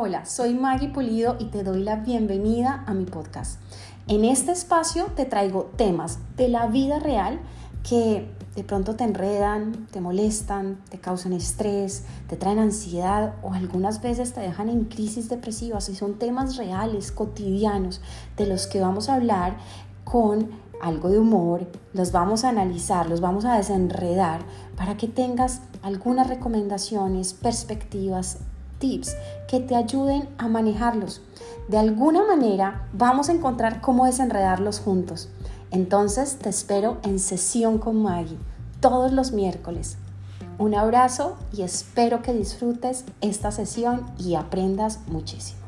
Hola, soy Maggie Pulido y te doy la bienvenida a mi podcast. En este espacio te traigo temas de la vida real que de pronto te enredan, te molestan, te causan estrés, te traen ansiedad o algunas veces te dejan en crisis depresivas y son temas reales, cotidianos, de los que vamos a hablar con algo de humor, los vamos a analizar, los vamos a desenredar para que tengas algunas recomendaciones, perspectivas, tips que te ayuden a manejarlos. De alguna manera vamos a encontrar cómo desenredarlos juntos. Entonces te espero en sesión con Maggie todos los miércoles. Un abrazo y espero que disfrutes esta sesión y aprendas muchísimo.